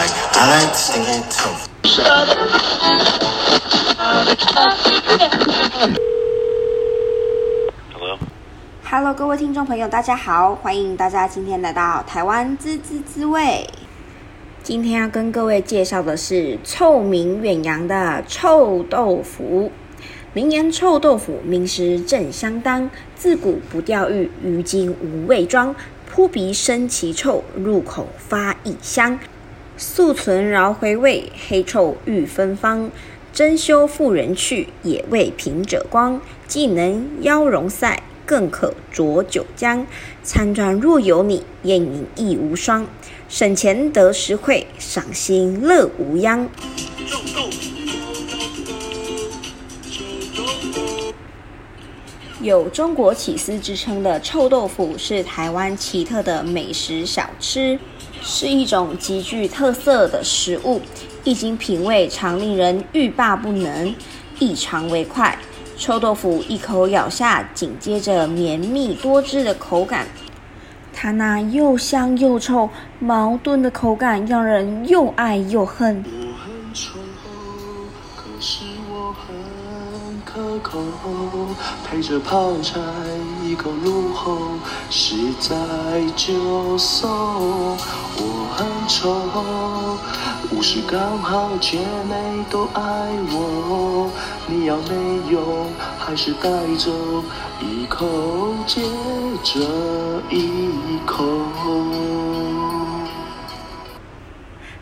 Like. I like. Hello. Hello，各位听众朋友，大家好，欢迎大家今天来到台湾滋滋滋味。今天要跟各位介绍的是臭名远扬的臭豆腐。名言臭豆腐，名实正相当。自古不钓鱼，于今无味装。扑鼻生奇臭，入口发异香。素存饶回味，黑臭欲芬芳。珍馐妇人去，也为贫者光。既能邀容赛，更可浊酒浆。餐转若有你，宴饮亦无双。省钱得实惠，赏心乐无央。有中国起司之称的臭豆腐是台湾奇特的美食小吃，是一种极具特色的食物，一经品味常令人欲罢不能，异常为快。臭豆腐一口咬下，紧接着绵密多汁的口感，它那又香又臭、矛盾的口感，让人又爱又恨。我很丑，可是我很可口，配着泡菜一口入喉，实在就馊。我很丑，无视刚好姐妹都爱我，你要没有还是带走，一口接着一口。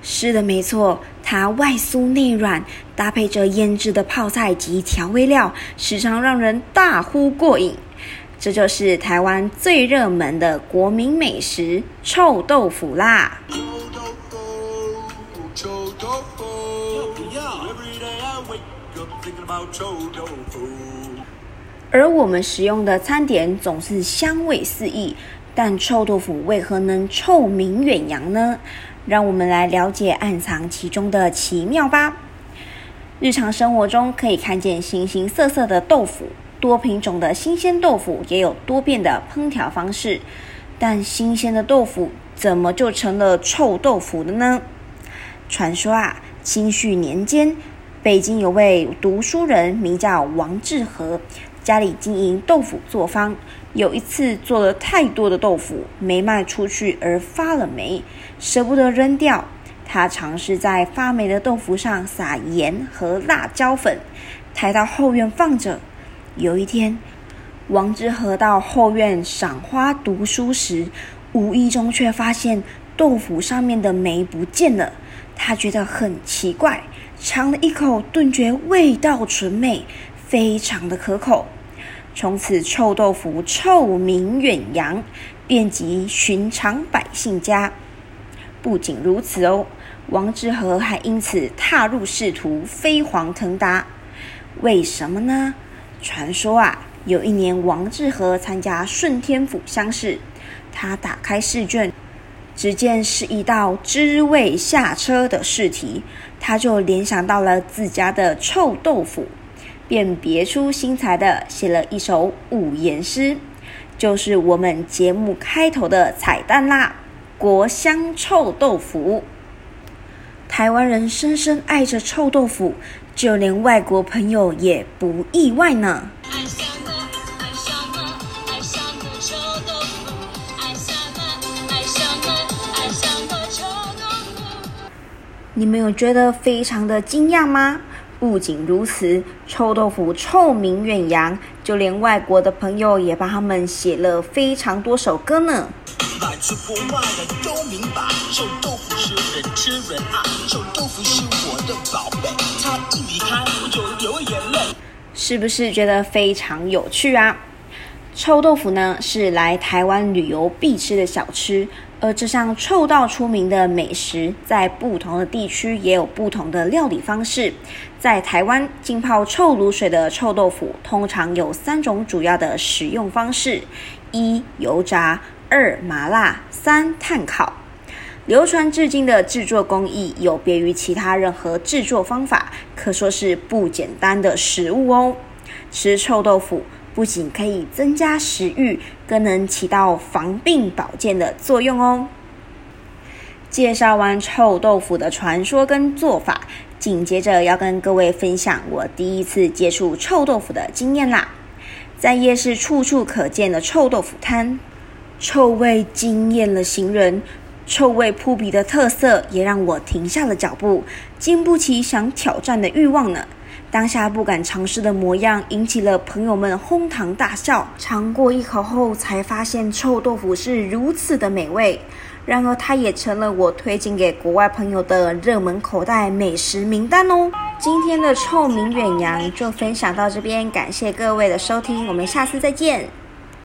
是的，没错，它外酥内软，搭配着腌制的泡菜及调味料，时常让人大呼过瘾。这就是台湾最热门的国民美食——臭豆腐啦！而我们使用的餐点总是香味四溢，但臭豆腐为何能臭名远扬呢？让我们来了解暗藏其中的奇妙吧。日常生活中可以看见形形色色的豆腐，多品种的新鲜豆腐也有多变的烹调方式，但新鲜的豆腐怎么就成了臭豆腐的呢？传说啊，清绪年间，北京有位读书人名叫王致和，家里经营豆腐作坊。有一次做了太多的豆腐，没卖出去而发了霉，舍不得扔掉。他尝试在发霉的豆腐上撒盐和辣椒粉，抬到后院放着。有一天，王致和到后院赏花读书时，无意中却发现豆腐上面的霉不见了。他觉得很奇怪，尝了一口，顿觉味道纯美，非常的可口。从此，臭豆腐臭名远扬，遍及寻常百姓家。不仅如此哦，王致和还因此踏入仕途，飞黄腾达。为什么呢？传说啊，有一年王致和参加顺天府乡试，他打开试卷，只见是一道知味下车的试题，他就联想到了自家的臭豆腐。便别出心裁的写了一首五言诗，就是我们节目开头的彩蛋啦！国香臭豆腐，台湾人深深爱着臭豆腐，就连外国朋友也不意外呢。你们有觉得非常的惊讶吗？不仅如此，臭豆腐臭名远扬，就连外国的朋友也帮他们写了非常多首歌呢。来自国外的都明白，臭豆腐是人吃人爱，臭豆腐是我的宝贝，他一离开我就流眼泪。是不是觉得非常有趣啊？臭豆腐呢是来台湾旅游必吃的小吃，而这项臭到出名的美食，在不同的地区也有不同的料理方式。在台湾浸泡臭卤水的臭豆腐，通常有三种主要的食用方式：一油炸，二麻辣，三炭烤。流传至今的制作工艺有别于其他任何制作方法，可说是不简单的食物哦。吃臭豆腐不仅可以增加食欲，更能起到防病保健的作用哦。介绍完臭豆腐的传说跟做法，紧接着要跟各位分享我第一次接触臭豆腐的经验啦。在夜市处处可见的臭豆腐摊，臭味惊艳了行人，臭味扑鼻的特色也让我停下了脚步，经不起想挑战的欲望呢。当下不敢尝试的模样，引起了朋友们哄堂大笑。尝过一口后，才发现臭豆腐是如此的美味。然而，它也成了我推荐给国外朋友的热门口袋美食名单哦。今天的臭名远扬就分享到这边，感谢各位的收听，我们下次再见。